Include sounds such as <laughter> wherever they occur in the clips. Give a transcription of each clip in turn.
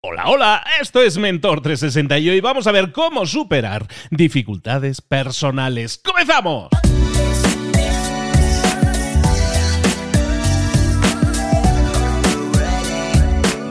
Hola, hola, esto es Mentor 360 y hoy vamos a ver cómo superar dificultades personales. ¡Comenzamos!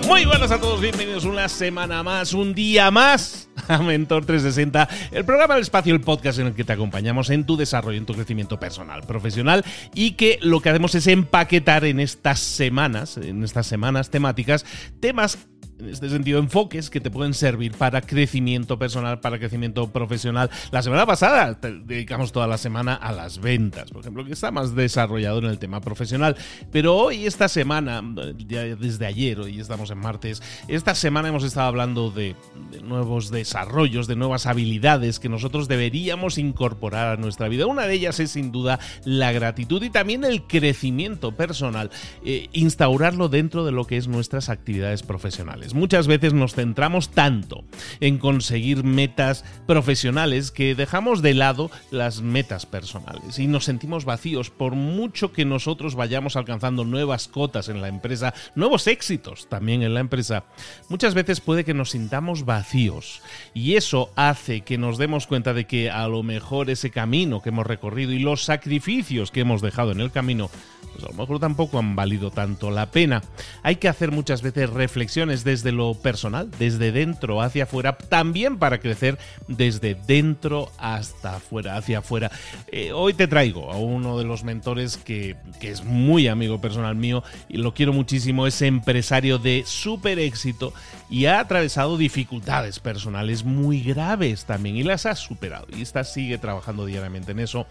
Muy buenas a todos, bienvenidos una semana más, un día más a Mentor 360, el programa del espacio, el podcast en el que te acompañamos en tu desarrollo, en tu crecimiento personal, profesional y que lo que hacemos es empaquetar en estas semanas, en estas semanas temáticas, temas en este sentido, enfoques que te pueden servir para crecimiento personal, para crecimiento profesional. La semana pasada dedicamos toda la semana a las ventas, por ejemplo, que está más desarrollado en el tema profesional. Pero hoy, esta semana, desde ayer, hoy estamos en martes, esta semana hemos estado hablando de, nuevos desarrollos, de nuevas habilidades que nosotros deberíamos incorporar a nuestra vida. Una de ellas es sin duda la gratitud y también el crecimiento personal, eh, instaurarlo dentro de lo que es nuestras actividades profesionales. Muchas veces nos centramos tanto en conseguir metas profesionales que dejamos de lado las metas personales y nos sentimos vacíos por mucho que nosotros vayamos alcanzando nuevas cotas en la empresa, nuevos éxitos también en la empresa. Muchas veces puede que nos sintamos vacíos y eso hace que nos demos cuenta de que a lo mejor ese camino que hemos recorrido y los sacrificios que hemos dejado en el camino, pues a lo mejor tampoco han valido tanto la pena. Hay que hacer muchas veces reflexiones de desde lo personal, desde dentro hacia afuera, también para crecer desde dentro hasta afuera, hacia afuera. Eh, hoy te traigo a uno de los mentores que, que es muy amigo personal mío y lo quiero muchísimo, es empresario de súper éxito y ha atravesado dificultades personales muy graves también y las ha superado y está sigue trabajando diariamente en eso.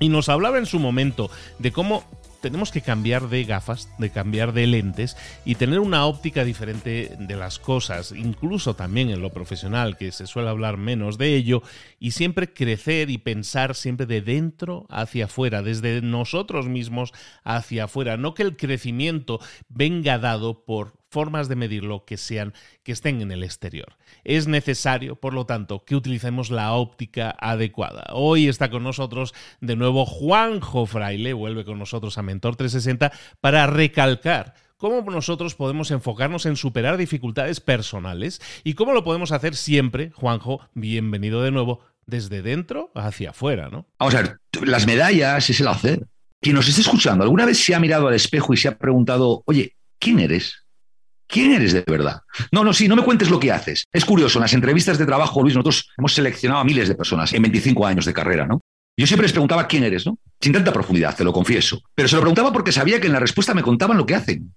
Y nos hablaba en su momento de cómo tenemos que cambiar de gafas, de cambiar de lentes y tener una óptica diferente de las cosas, incluso también en lo profesional, que se suele hablar menos de ello, y siempre crecer y pensar siempre de dentro hacia afuera, desde nosotros mismos hacia afuera, no que el crecimiento venga dado por formas de medirlo que sean que estén en el exterior. Es necesario, por lo tanto, que utilicemos la óptica adecuada. Hoy está con nosotros de nuevo Juanjo Fraile, vuelve con nosotros a Mentor 360 para recalcar cómo nosotros podemos enfocarnos en superar dificultades personales y cómo lo podemos hacer siempre, Juanjo, bienvenido de nuevo, desde dentro hacia afuera, ¿no? Vamos a ver, las medallas es el hacer. Quien nos esté escuchando, ¿alguna vez se ha mirado al espejo y se ha preguntado, oye, ¿quién eres? ¿Quién eres de verdad? No, no, sí, no me cuentes lo que haces. Es curioso, en las entrevistas de trabajo, Luis, nosotros hemos seleccionado a miles de personas en 25 años de carrera, ¿no? Yo siempre les preguntaba quién eres, ¿no? Sin tanta profundidad, te lo confieso. Pero se lo preguntaba porque sabía que en la respuesta me contaban lo que hacen.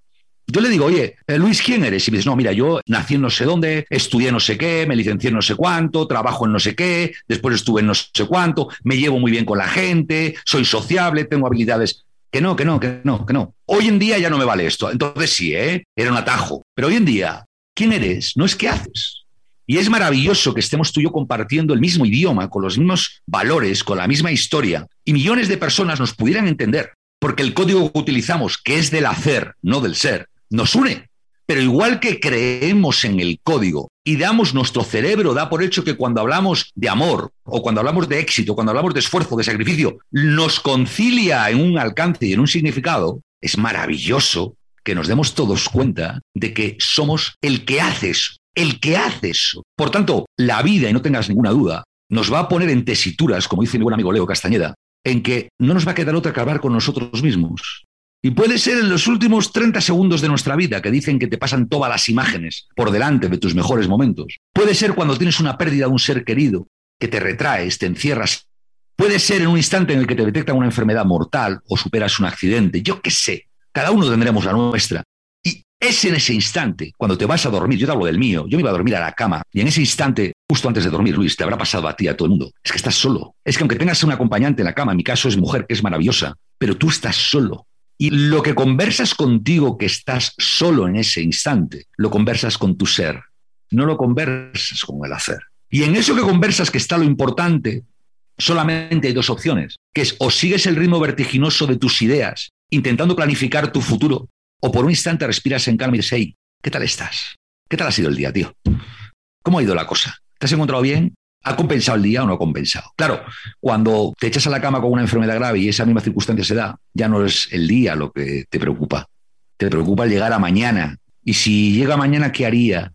Yo le digo, oye, eh, Luis, ¿quién eres? Y me dice, no, mira, yo nací en no sé dónde, estudié no sé qué, me licencié en no sé cuánto, trabajo en no sé qué, después estuve en no sé cuánto, me llevo muy bien con la gente, soy sociable, tengo habilidades. Que no, que no, que no, que no. Hoy en día ya no me vale esto. Entonces sí, ¿eh? Era un atajo. Pero hoy en día, ¿quién eres? No es qué haces. Y es maravilloso que estemos tú y yo compartiendo el mismo idioma, con los mismos valores, con la misma historia, y millones de personas nos pudieran entender, porque el código que utilizamos, que es del hacer, no del ser, nos une. Pero igual que creemos en el código y damos nuestro cerebro, da por hecho que cuando hablamos de amor o cuando hablamos de éxito, cuando hablamos de esfuerzo, de sacrificio, nos concilia en un alcance y en un significado, es maravilloso que nos demos todos cuenta de que somos el que hace eso, el que hace eso. Por tanto, la vida, y no tengas ninguna duda, nos va a poner en tesituras, como dice mi buen amigo Leo Castañeda, en que no nos va a quedar otra que hablar con nosotros mismos. Y puede ser en los últimos 30 segundos de nuestra vida que dicen que te pasan todas las imágenes por delante de tus mejores momentos. Puede ser cuando tienes una pérdida de un ser querido, que te retraes, te encierras. Puede ser en un instante en el que te detectan una enfermedad mortal o superas un accidente. Yo qué sé. Cada uno tendremos la nuestra. Y es en ese instante, cuando te vas a dormir, yo te hablo del mío, yo me iba a dormir a la cama, y en ese instante, justo antes de dormir, Luis, te habrá pasado a ti, a todo el mundo, es que estás solo. Es que aunque tengas un acompañante en la cama, en mi caso es mujer, que es maravillosa, pero tú estás solo. Y lo que conversas contigo, que estás solo en ese instante, lo conversas con tu ser, no lo conversas con el hacer. Y en eso que conversas, que está lo importante, solamente hay dos opciones, que es o sigues el ritmo vertiginoso de tus ideas, intentando planificar tu futuro, o por un instante respiras en calma y dices, hey, ¿qué tal estás? ¿Qué tal ha sido el día, tío? ¿Cómo ha ido la cosa? ¿Te has encontrado bien? ¿Ha compensado el día o no ha compensado? Claro, cuando te echas a la cama con una enfermedad grave y esa misma circunstancia se da, ya no es el día lo que te preocupa. Te preocupa llegar a mañana. Y si llega mañana, ¿qué haría?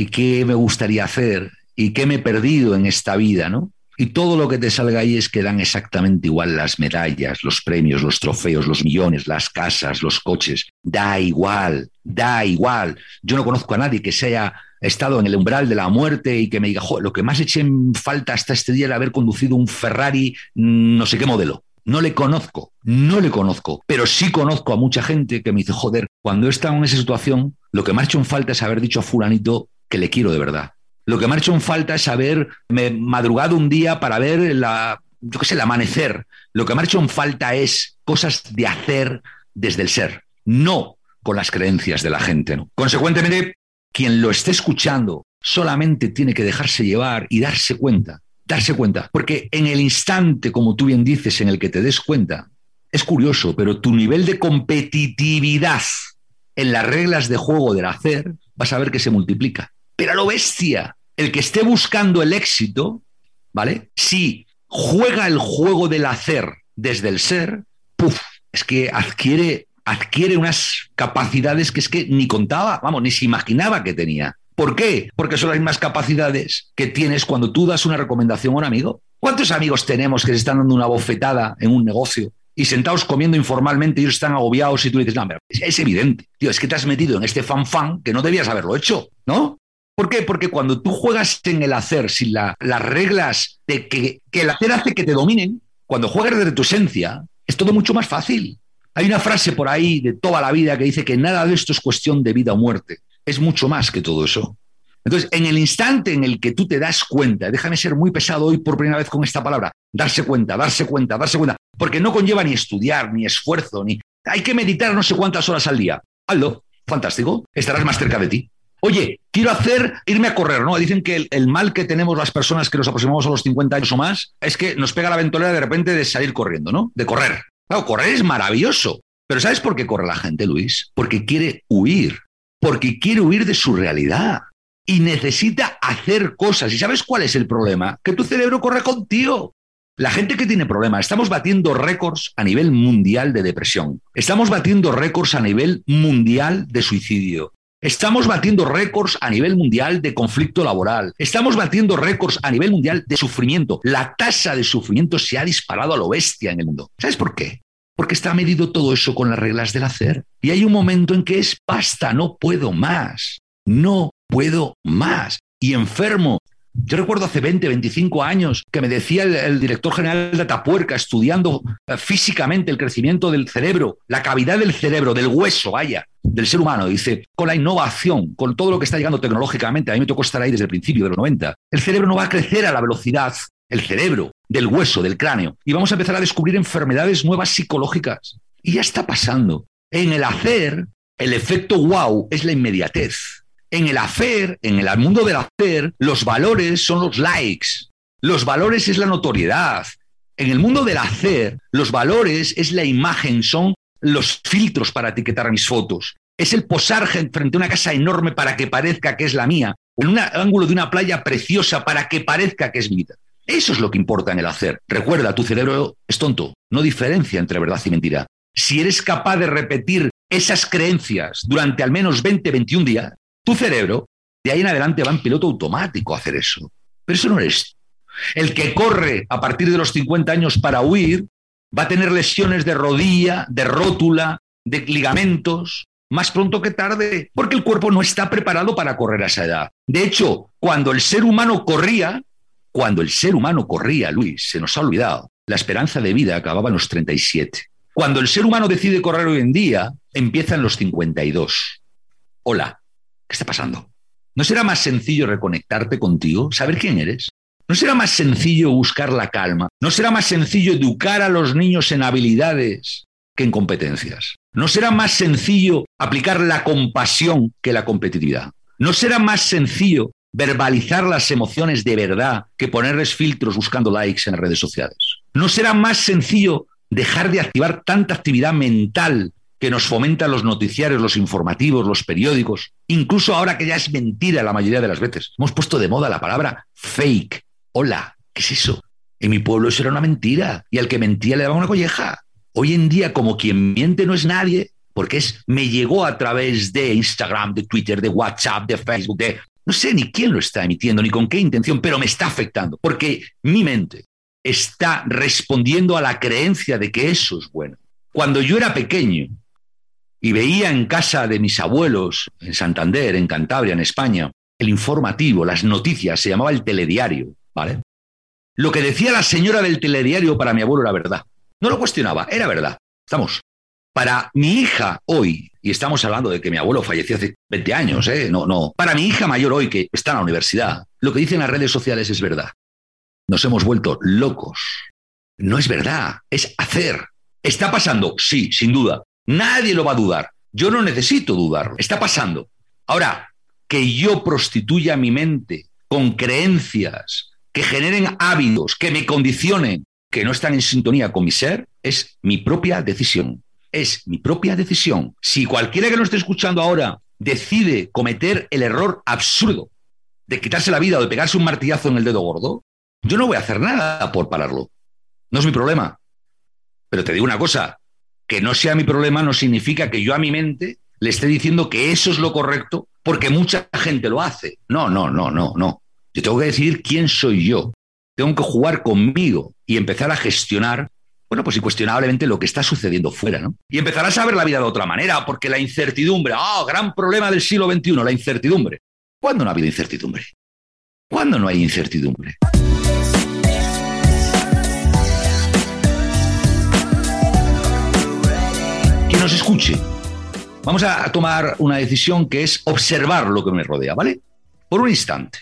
y qué me gustaría hacer y qué me he perdido en esta vida, ¿no? Y todo lo que te salga ahí es que dan exactamente igual las medallas, los premios, los trofeos, los millones, las casas, los coches. Da igual, da igual. Yo no conozco a nadie que se haya estado en el umbral de la muerte y que me diga, lo que más eché en falta hasta este día era haber conducido un Ferrari mm, no sé qué modelo. No le conozco, no le conozco, pero sí conozco a mucha gente que me dice, joder, cuando he estado en esa situación, lo que me ha hecho en falta es haber dicho a fulanito que le quiero de verdad. Lo que me ha hecho en falta es haberme madrugado un día para ver la, yo qué sé, el amanecer. Lo que me ha hecho en falta es cosas de hacer desde el ser, no con las creencias de la gente. ¿no? Consecuentemente, quien lo esté escuchando solamente tiene que dejarse llevar y darse cuenta, darse cuenta, porque en el instante, como tú bien dices, en el que te des cuenta, es curioso, pero tu nivel de competitividad en las reglas de juego del hacer, vas a ver que se multiplica. Pero a lo bestia, el que esté buscando el éxito, ¿vale? Si juega el juego del hacer desde el ser, ¡puf! Es que adquiere, adquiere unas capacidades que es que ni contaba, vamos, ni se imaginaba que tenía. ¿Por qué? Porque son las mismas capacidades que tienes cuando tú das una recomendación a un amigo. ¿Cuántos amigos tenemos que se están dando una bofetada en un negocio y sentados comiendo informalmente, ellos están agobiados y tú dices, no, pero es, evidente, tío, es que te has metido en este fan fan que no debías haberlo hecho, ¿no? ¿Por qué? Porque cuando tú juegas en el hacer sin las reglas de que, que, el hacer hace que te dominen, cuando juegas desde tu esencia, es todo mucho más fácil. Hay una frase por ahí de toda la vida que dice que nada de esto es cuestión de vida o muerte. Es mucho más que todo eso. Entonces, en el instante en el que tú te das cuenta, déjame ser muy pesado hoy por primera vez con esta palabra, darse cuenta, darse cuenta, darse cuenta, porque no conlleva ni estudiar, ni esfuerzo, ni... Hay que meditar no sé cuántas horas al día. Aldo, fantástico, estarás más cerca de ti. Oye, quiero hacer, irme a correr, ¿no? Dicen que el, mal que tenemos las personas que nos aproximamos a los 50 años o más es que nos pega la ventolera de repente de salir corriendo, ¿no? De correr. Claro, correr es maravilloso. Pero ¿sabes por qué corre la gente, Luis? Porque quiere huir. Porque quiere huir de su realidad. Y necesita hacer cosas. ¿Y sabes cuál es el problema? Que tu cerebro corre contigo. La gente que tiene problemas, estamos batiendo récords a nivel mundial de depresión, estamos batiendo récords a nivel mundial de suicidio, Estamos batiendo récords a nivel mundial de conflicto laboral. Estamos batiendo récords a nivel mundial de sufrimiento. La tasa de sufrimiento se ha disparado a lo bestia en el mundo. ¿Sabes por qué? Porque está medido todo eso con las reglas del hacer. Y hay un momento en que es basta, no puedo más. No puedo más. Y enfermo yo recuerdo hace 20, 25 años que me decía el, director general de Atapuerca, estudiando eh, físicamente el crecimiento del cerebro, la cavidad del cerebro, del hueso, vaya, del ser humano. Dice, con la innovación, con todo lo que está llegando tecnológicamente, a mí me tocó estar ahí desde el principio de los 90, el cerebro no va a crecer a la velocidad, el cerebro, del hueso, del cráneo. Y vamos a empezar a descubrir enfermedades nuevas psicológicas. Y ya está pasando. En el hacer, el efecto wow es la inmediatez. En el hacer, en el mundo del hacer, los valores son los likes. Los valores es la notoriedad. En el mundo del hacer, los valores es la imagen, son los filtros para etiquetar mis fotos. Es el posar frente a una casa enorme para que parezca que es la mía, o en un ángulo de una playa preciosa para que parezca que es mi Eso es lo que importa en el hacer. Recuerda, tu cerebro es tonto, no diferencia entre verdad y mentira. Si eres capaz de repetir esas creencias durante al menos 20, 21 días, tu cerebro, de ahí en adelante, va en piloto automático a hacer eso. Pero eso no eres El que corre a partir de los 50 años para huir va a tener lesiones de rodilla, de rótula, de ligamentos, más pronto que tarde, porque el cuerpo no está preparado para correr a esa edad. De hecho, cuando el ser humano corría, cuando el ser humano corría, Luis, se nos ha olvidado, la esperanza de vida acababa en los 37. Cuando el ser humano decide correr hoy en día, empieza en los 52. Hola, ¿Qué está pasando? ¿No será más sencillo reconectarte contigo, saber quién eres? ¿No será más sencillo buscar la calma? ¿No será más sencillo educar a los niños en habilidades que en competencias? ¿No será más sencillo aplicar la compasión que la competitividad? ¿No será más sencillo verbalizar las emociones de verdad que ponerles filtros buscando likes en redes sociales? ¿No será más sencillo dejar de activar tanta actividad mental que nos fomentan los noticiarios, los informativos, los periódicos, incluso ahora que ya es mentira la mayoría de las veces. Hemos puesto de moda la palabra fake. Hola, ¿qué es eso? En mi pueblo eso era una mentira y al que mentía le daba una colleja. Hoy en día, como quien miente no es nadie, porque es me llegó a través de Instagram, de Twitter, de WhatsApp, de Facebook, de No sé ni quién lo está emitiendo, ni con qué intención, pero me está afectando, porque mi mente está respondiendo a la creencia de que eso es bueno. Cuando yo era pequeño y veía en casa de mis abuelos, en Santander, en Cantabria, en España, el informativo, las noticias, se llamaba el telediario, ¿vale? Lo que decía la señora del telediario para mi abuelo era verdad. No lo cuestionaba, era verdad. Estamos. Para mi hija hoy, y estamos hablando de que mi abuelo falleció hace 20 años, ¿eh? No, no. Para mi hija mayor hoy, que está en la universidad, lo que dicen las redes sociales es verdad. Nos hemos vuelto locos. No es verdad, es hacer. ¿Está pasando? Sí, sin duda. Nadie lo va a dudar. Yo no necesito dudarlo. Está pasando. Ahora, que yo prostituya mi mente con creencias que generen hábitos, que me condicionen, que no están en sintonía con mi ser, es mi propia decisión. Es mi propia decisión. Si cualquiera que nos esté escuchando ahora decide cometer el error absurdo de quitarse la vida o de pegarse un martillazo en el dedo gordo, yo no voy a hacer nada por pararlo. No es mi problema. Pero te digo una cosa, que no sea mi problema no significa que yo a mi mente le esté diciendo que eso es lo correcto porque mucha gente lo hace. No, no, no, no, no. Yo tengo que decidir quién soy yo. Tengo que jugar conmigo y empezar a gestionar, bueno, pues incuestionablemente lo que está sucediendo fuera, ¿no? Y empezar a saber la vida de otra manera, porque la incertidumbre, ah, gran problema del siglo XXI, la incertidumbre. ¿Cuándo no ha habido incertidumbre? ¿Cuándo no hay incertidumbre? Nos escuche, vamos a tomar una decisión que es observar lo que me rodea, ¿vale? Por un instante.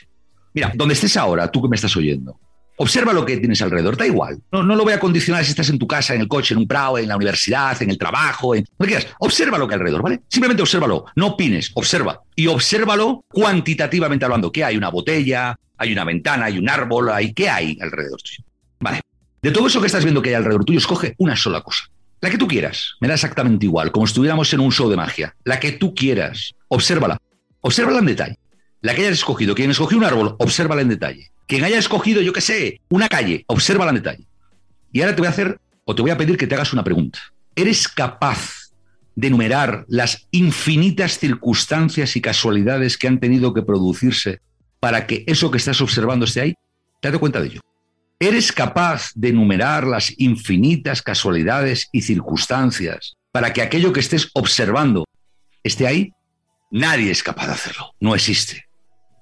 Mira, donde estés ahora, tú que me estás oyendo, observa lo que tienes alrededor, da igual. No, no lo voy a condicionar si estás en tu casa, en el coche, en un prado, en la universidad, en el trabajo, en lo que quieras. Observa lo que hay alrededor, ¿vale? Simplemente obsérvalo, no opines, observa. Y obsérvalo cuantitativamente hablando. ¿Qué hay? Una botella, hay una ventana, hay un árbol, hay ¿qué hay alrededor tuyo? Vale. De todo eso que estás viendo que hay alrededor tuyo, escoge una sola cosa. La que tú quieras, me da exactamente igual, como si estuviéramos en un show de magia. La que tú quieras, obsérvala. Obsérvala en detalle. La que hayas escogido, quien escogió un árbol, obsérvala en detalle. Quien haya escogido, yo qué sé, una calle, obsérvala en detalle. Y ahora te voy a hacer, o te voy a pedir que te hagas una pregunta. ¿Eres capaz de enumerar las infinitas circunstancias y casualidades que han tenido que producirse para que eso que estás observando esté ahí? Te das cuenta de ello. ¿Eres capaz de enumerar las infinitas casualidades y circunstancias para que aquello que estés observando esté ahí? Nadie es capaz de hacerlo, no existe.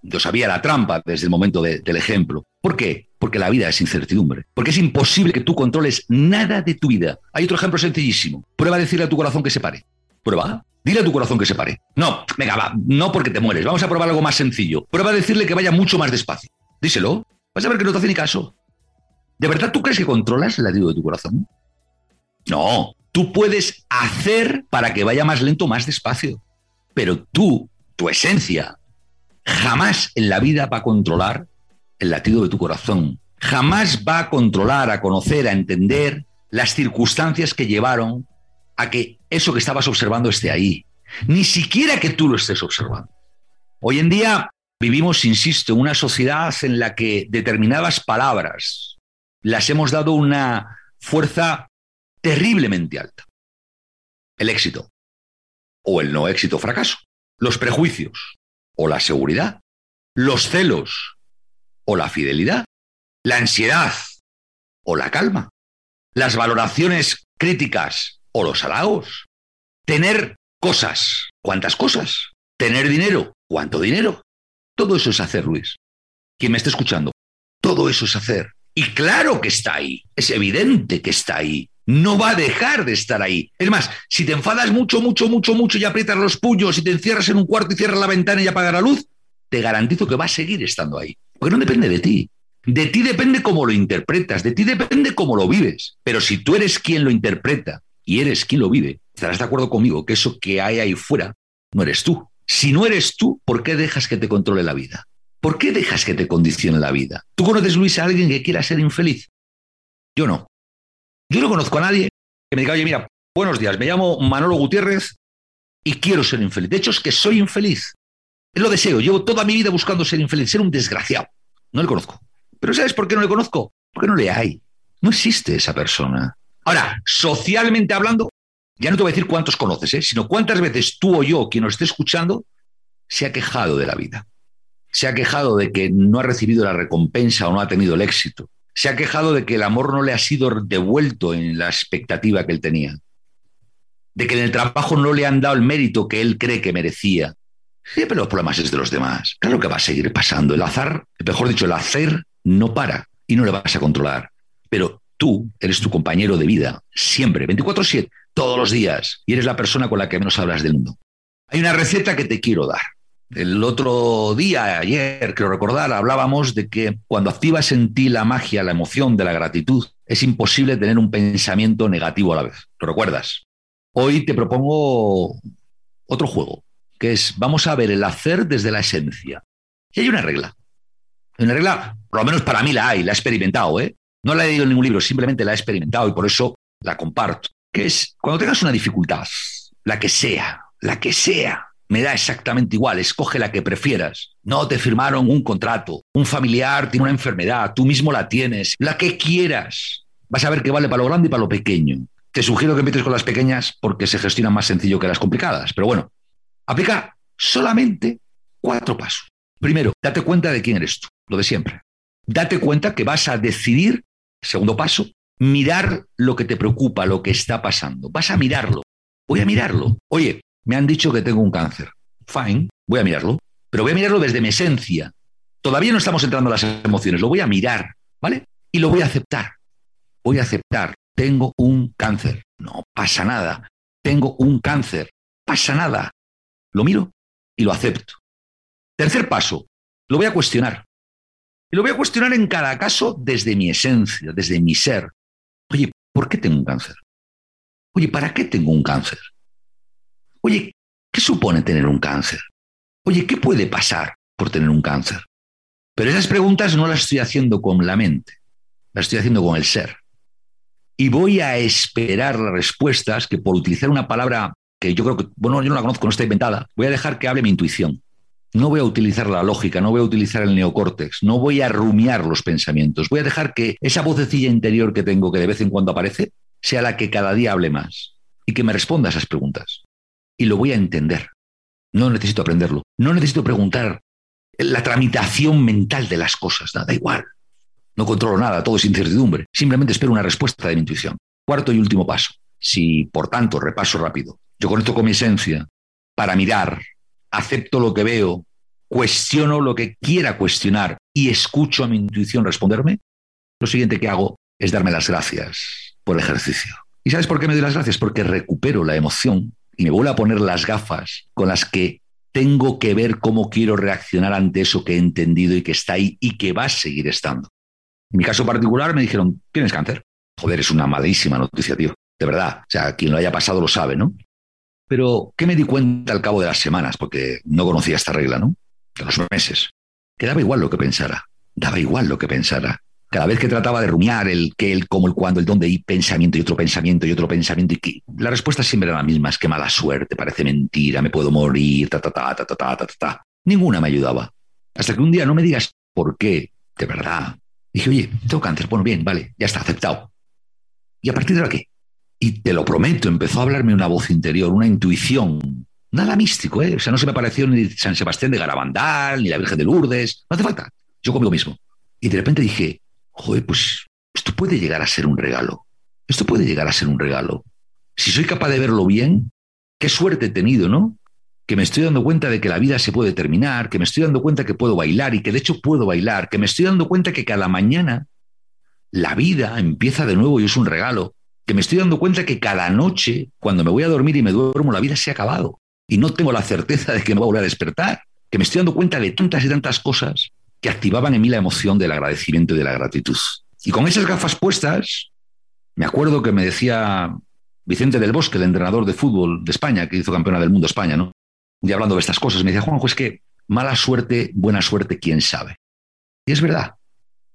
Yo sabía la trampa desde el momento del ejemplo. ¿Por qué? Porque la vida es incertidumbre. Porque es imposible que tú controles nada de tu vida. Hay otro ejemplo sencillísimo. Prueba a decirle a tu corazón que se pare. Prueba. Dile a tu corazón que se pare. No, venga, va, no porque te mueres. Vamos a probar algo más sencillo. Prueba a decirle que vaya mucho más despacio. Díselo. Vas a ver que no te hace ni caso. ¿De verdad tú crees que controlas el latido de tu corazón? No, tú puedes hacer para que vaya más lento, más despacio. Pero tú, tu esencia, jamás en la vida va a controlar el latido de tu corazón. Jamás va a controlar, a conocer, a entender las circunstancias que llevaron a que eso que estabas observando esté ahí. Ni siquiera que tú lo estés observando. Hoy en día vivimos, insisto, en una sociedad en la que determinadas palabras, las hemos dado una fuerza terriblemente alta. El éxito o el no éxito fracaso, los prejuicios o la seguridad, los celos o la fidelidad, la ansiedad o la calma, las valoraciones críticas o los halagos, tener cosas, ¿cuántas cosas? Tener dinero, ¿cuánto dinero? Todo eso es hacer, Luis. Quien me esté escuchando, todo eso es hacer. Y claro que está ahí, es evidente que está ahí. No va a dejar de estar ahí. Es más, si te enfadas mucho, mucho, mucho, mucho y aprietas los puños y te encierras en un cuarto y cierras la ventana y apagas la luz, te garantizo que va a seguir estando ahí. Porque no depende de ti. De ti depende cómo lo interpretas, de ti depende cómo lo vives. Pero si tú eres quien lo interpreta y eres quien lo vive, estarás de acuerdo conmigo que eso que hay ahí fuera no eres tú. Si no eres tú, ¿por qué dejas que te controle la vida? ¿Por qué dejas que te condicione la vida? ¿Tú conoces, Luis, a alguien que quiera ser infeliz? Yo no. Yo no conozco a nadie que me diga, oye, mira, buenos días, me llamo Manolo Gutiérrez y quiero ser infeliz. De hecho, es que soy infeliz. Lo deseo. Llevo toda mi vida buscando ser infeliz, ser un desgraciado. No le conozco. Pero ¿sabes por qué no le conozco? Porque no le hay. No existe esa persona. Ahora, socialmente hablando, ya no te voy a decir cuántos conoces, ¿eh? sino cuántas veces tú o yo, quien nos esté escuchando, se ha quejado de la vida se ha quejado de que no ha recibido la recompensa o no ha tenido el éxito. Se ha quejado de que el amor no le ha sido devuelto en la expectativa que él tenía. De que en el trabajo no le han dado el mérito que él cree que merecía. Pero los problemas es de los demás. Claro que va a seguir pasando. El azar, mejor dicho, el hacer no para y no le vas a controlar. Pero tú eres tu compañero de vida, siempre, 24/7, todos los días, y eres la persona con la que menos hablas del mundo. Hay una receta que te quiero dar. El otro día, ayer, creo recordar, hablábamos de que cuando activas en ti la magia, la emoción de la gratitud, es imposible tener un pensamiento negativo a la vez. ¿Lo recuerdas? Hoy te propongo otro juego, que es vamos a ver el hacer desde la esencia. Y hay una regla. Una regla, por lo menos para mí la hay, la he experimentado, ¿eh? No la he leído en ningún libro, simplemente la he experimentado y por eso la comparto. Que es cuando tengas una dificultad, la que sea, la que sea, me da exactamente igual, escoge la que prefieras. No te firmaron un contrato, un familiar tiene una enfermedad, tú mismo la tienes, la que quieras. Vas a ver que vale para lo grande y para lo pequeño. Te sugiero que empieces con las pequeñas porque se gestionan más sencillo que las complicadas. Pero bueno, aplica solamente cuatro pasos. Primero, date cuenta de quién eres tú lo de siempre. Date cuenta que vas a decidir, segundo paso, mirar lo que te preocupa, lo que está pasando. Vas a mirarlo. Voy a mirarlo. Oye, me han dicho que tengo un cáncer. Fine, voy a mirarlo. Pero voy a mirarlo desde mi esencia. Todavía no estamos entrando a las emociones. Lo voy a mirar, ¿vale? Y lo voy a aceptar. Voy a aceptar. Tengo un cáncer. No pasa nada. Tengo un cáncer. Pasa nada. Lo miro y lo acepto. Tercer paso. Lo voy a cuestionar. Y lo voy a cuestionar en cada caso desde mi esencia, desde mi ser. Oye, ¿por qué tengo un cáncer? Oye, ¿para qué tengo un cáncer? Oye, ¿qué supone tener un cáncer? Oye, ¿qué puede pasar por tener un cáncer? Pero esas preguntas no las estoy haciendo con la mente, las estoy haciendo con el ser. Y voy a esperar las respuestas que por utilizar una palabra que yo creo que, bueno, yo no la conozco, no está inventada, voy a dejar que hable mi intuición. No voy a utilizar la lógica, no voy a utilizar el neocórtex, no voy a rumiar los pensamientos. Voy a dejar que esa vocecilla interior que tengo, que de vez en cuando aparece, sea la que cada día hable más y que me responda a esas preguntas. Y lo voy a entender. No necesito aprenderlo. No necesito preguntar la tramitación mental de las cosas. Nada igual. No controlo nada, todo es incertidumbre. Simplemente espero una respuesta de mi intuición. Cuarto y último paso. Si, por tanto, repaso rápido, yo conecto con mi esencia para mirar, acepto lo que veo, cuestiono lo que quiera cuestionar y escucho a mi intuición responderme, lo siguiente que hago es darme las gracias por el ejercicio. ¿Y sabes por qué me doy las gracias? Porque recupero la emoción me vuelvo a poner las gafas con las que tengo que ver cómo quiero reaccionar ante eso que he entendido y que está ahí y que va a seguir estando. En mi caso particular me dijeron, tienes cáncer. Joder, es una malísima noticia, tío. De verdad. O sea, quien lo haya pasado lo sabe, ¿no? Pero, ¿qué me di cuenta al cabo de las semanas? Porque no conocía esta regla, ¿no? De los meses. Que daba igual lo que pensara. Daba igual lo que pensara. Cada vez que trataba de rumiar el qué, el cómo, el cuándo, el dónde, y pensamiento y otro pensamiento y otro pensamiento, y que la respuesta siempre era la misma: es que mala suerte, parece mentira, me puedo morir, ta, ta, ta, ta, ta, ta, ta, ta. Ninguna me ayudaba. Hasta que un día no me digas por qué, de verdad. Dije, oye, tengo cáncer. Bueno, bien, vale, ya está, aceptado. ¿Y a partir de ahora qué? Y te lo prometo, empezó a hablarme una voz interior, una intuición. Nada místico, ¿eh? O sea, no se me pareció ni San Sebastián de Garabandal, ni la Virgen de Lourdes. No hace falta. Yo conmigo mismo. Y de repente dije, joder, pues esto puede llegar a ser un regalo. Esto puede llegar a ser un regalo. Si soy capaz de verlo bien, qué suerte he tenido, ¿no? Que me estoy dando cuenta de que la vida se puede terminar, que me estoy dando cuenta que puedo bailar y que de hecho puedo bailar, que me estoy dando cuenta que cada mañana la vida empieza de nuevo y es un regalo, que me estoy dando cuenta que cada noche, cuando me voy a dormir y me duermo, la vida se ha acabado. Y no tengo la certeza de que me voy a volver a despertar. Que me estoy dando cuenta de tantas y tantas cosas que activaban en mí la emoción del agradecimiento y de la gratitud. Y con esas gafas puestas, me acuerdo que me decía Vicente del Bosque, el entrenador de fútbol de España, que hizo campeona del mundo España, ¿no? Y hablando de estas cosas, me decía, Juanjo, es que mala suerte, buena suerte, quién sabe. Y es verdad.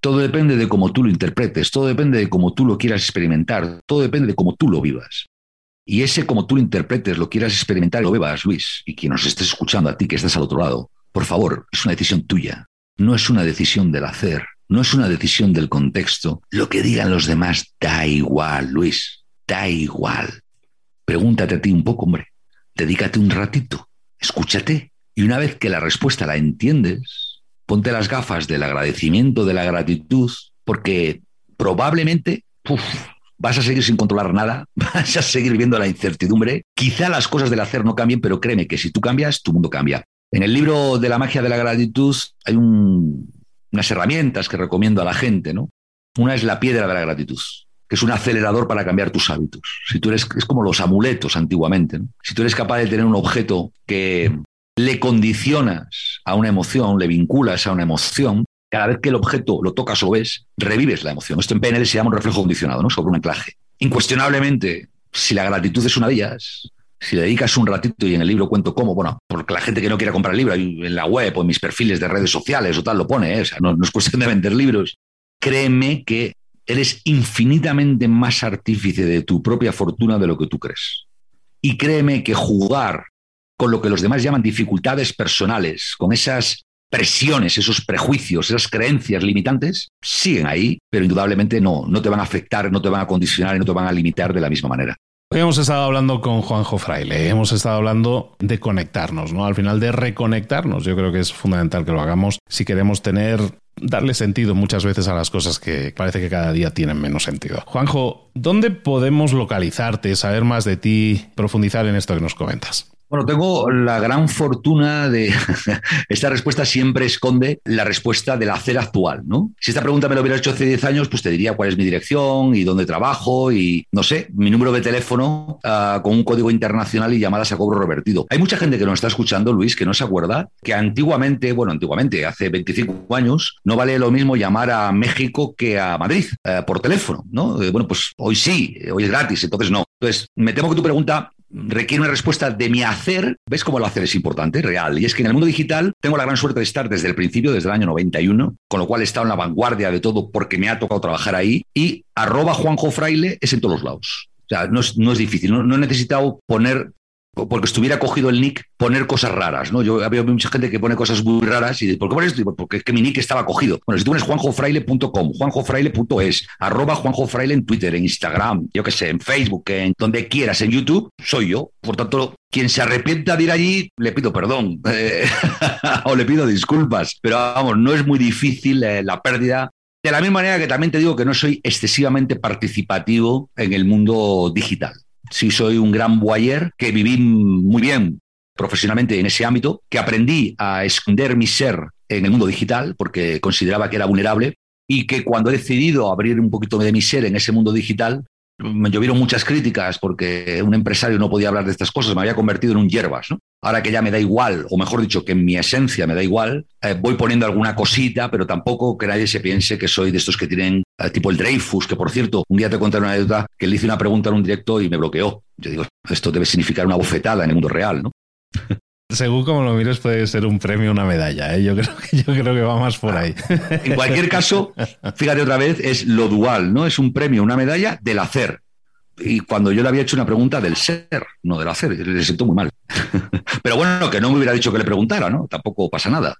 Todo depende de cómo tú lo interpretes, todo depende de cómo tú lo quieras experimentar, todo depende de cómo tú lo vivas. Y ese como tú lo interpretes, lo quieras experimentar lo bebas, Luis, y quien nos estés escuchando a ti que estás al otro lado, por favor, es una decisión tuya, no es una decisión del hacer, no es una decisión del contexto. Lo que digan los demás da igual, Luis, da igual. Pregúntate a ti un poco, hombre, dedícate un ratito, escúchate, y una vez que la respuesta la entiendes, ponte las gafas del agradecimiento, de la gratitud, porque probablemente vas a seguir sin controlar nada, <laughs> vas a seguir viendo la incertidumbre. Quizá las cosas del hacer no cambien, pero créeme que si tú cambias, tu mundo cambia. En el libro de la magia de la gratitud hay unas herramientas que recomiendo a la gente, ¿no? Una es la piedra de la gratitud, que es un acelerador para cambiar tus hábitos. Si tú eres, es como los amuletos antiguamente, Si tú eres capaz de tener un objeto que le condicionas a una emoción, le vinculas a una emoción, cada vez que el objeto lo tocas o ves, revives la emoción. Esto en PNL se llama un reflejo condicionado, ¿no? Sobre un anclaje. Incuestionablemente, si la gratitud es una de ellas, si le dedicas un ratito y en el libro cuento cómo, bueno, porque la gente que no quiera comprar el libro, en la web o en mis perfiles de redes sociales o tal lo pone, ¿eh? o sea, no, no es cuestión de vender libros. Créeme que eres infinitamente más artífice de tu propia fortuna de lo que tú crees. Y créeme que jugar con lo que los demás llaman dificultades personales, con esas presiones, esos prejuicios, esas creencias limitantes, siguen ahí, pero indudablemente no, no te van a afectar, no te van a condicionar y no te van a limitar de la misma manera. Hoy hemos estado hablando con Juanjo Fraile, hemos estado hablando de conectarnos, ¿no? Al final de reconectarnos. Yo creo que es fundamental que lo hagamos si queremos tener darle sentido muchas veces a las cosas que parece que cada día tienen menos sentido. Juanjo, ¿dónde podemos localizarte, saber más de ti, profundizar en esto que nos comentas? Bueno, tengo la gran fortuna de. <laughs> esta respuesta siempre esconde la respuesta del hacer actual, ¿no? Si esta pregunta me lo hubiera hecho hace 10 años, pues te diría cuál es mi dirección y dónde trabajo y, no sé, mi número de teléfono ah, con un código internacional y llamadas a cobro revertido. Hay mucha gente que nos está escuchando, Luis, que no se acuerda que antiguamente, bueno, antiguamente, hace 25 años, no vale lo mismo llamar a México que a Madrid eh, por teléfono, ¿no? Eh, bueno, pues hoy sí, hoy es gratis, entonces no. Entonces, me temo que tu pregunta requiere una respuesta de mi hacer. ¿Ves cómo el hacer es importante, real? Y es que en el mundo digital tengo la gran suerte de estar desde el principio, desde el año 91, con lo cual he estado en la vanguardia de todo porque me ha tocado trabajar ahí. Y arroba Juanjo Fraile es en todos lados. O sea, no es, no es difícil, no, no, he necesitado poner porque estuviera cogido el nick, poner cosas raras, ¿no? Yo había mucha gente que pone cosas muy raras y ¿por qué pones esto? Porque es que mi nick estaba cogido. Bueno, si tú pones juanjofraile.com, juanjofraile.es, arroba juanjofraile en Twitter, en Instagram, yo qué sé, en Facebook, en donde quieras, en YouTube, soy yo. Por tanto, quien se arrepienta de ir allí, le pido perdón eh, <laughs> o le pido disculpas. Pero vamos, no es muy difícil eh, la pérdida de la misma manera que también te digo que no soy excesivamente participativo en el mundo digital sí soy un gran boyer, que viví muy bien profesionalmente en ese ámbito, que aprendí a esconder mi ser en el mundo digital porque consideraba que era vulnerable y que cuando he decidido abrir un poquito de mi ser en ese mundo digital, me llovieron muchas críticas porque un empresario no podía hablar de estas cosas, me había convertido en un hierbas. ¿no? Ahora que ya me da igual, o mejor dicho, que en mi esencia me da igual, eh, voy poniendo alguna cosita, pero tampoco que nadie se piense que soy de estos que tienen eh, tipo el Dreyfus, que por cierto, un día te conté una anécdota que le hice una pregunta en un directo y me bloqueó. Yo digo, esto debe significar una bofetada en el mundo real, ¿no? Según como lo mires, puede ser un premio, una medalla. ¿eh? Yo, creo que, yo creo que va más por ahí. <laughs> En cualquier caso, fíjate otra vez, es lo dual, ¿no? Es un premio, una medalla del hacer. Y cuando yo le había hecho una pregunta del ser, no del hacer, le siento muy mal. <laughs> Pero bueno, que no me hubiera dicho que le preguntara, ¿no? Tampoco pasa nada.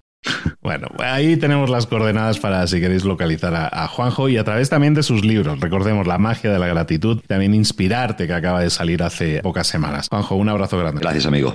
Bueno, ahí tenemos las coordenadas para si queréis localizar a, a, Juanjo y a través también de sus libros. Recordemos La magia de la gratitud, también Inspirarte, que acaba de salir hace pocas semanas. Juanjo, un abrazo grande. Gracias, amigo.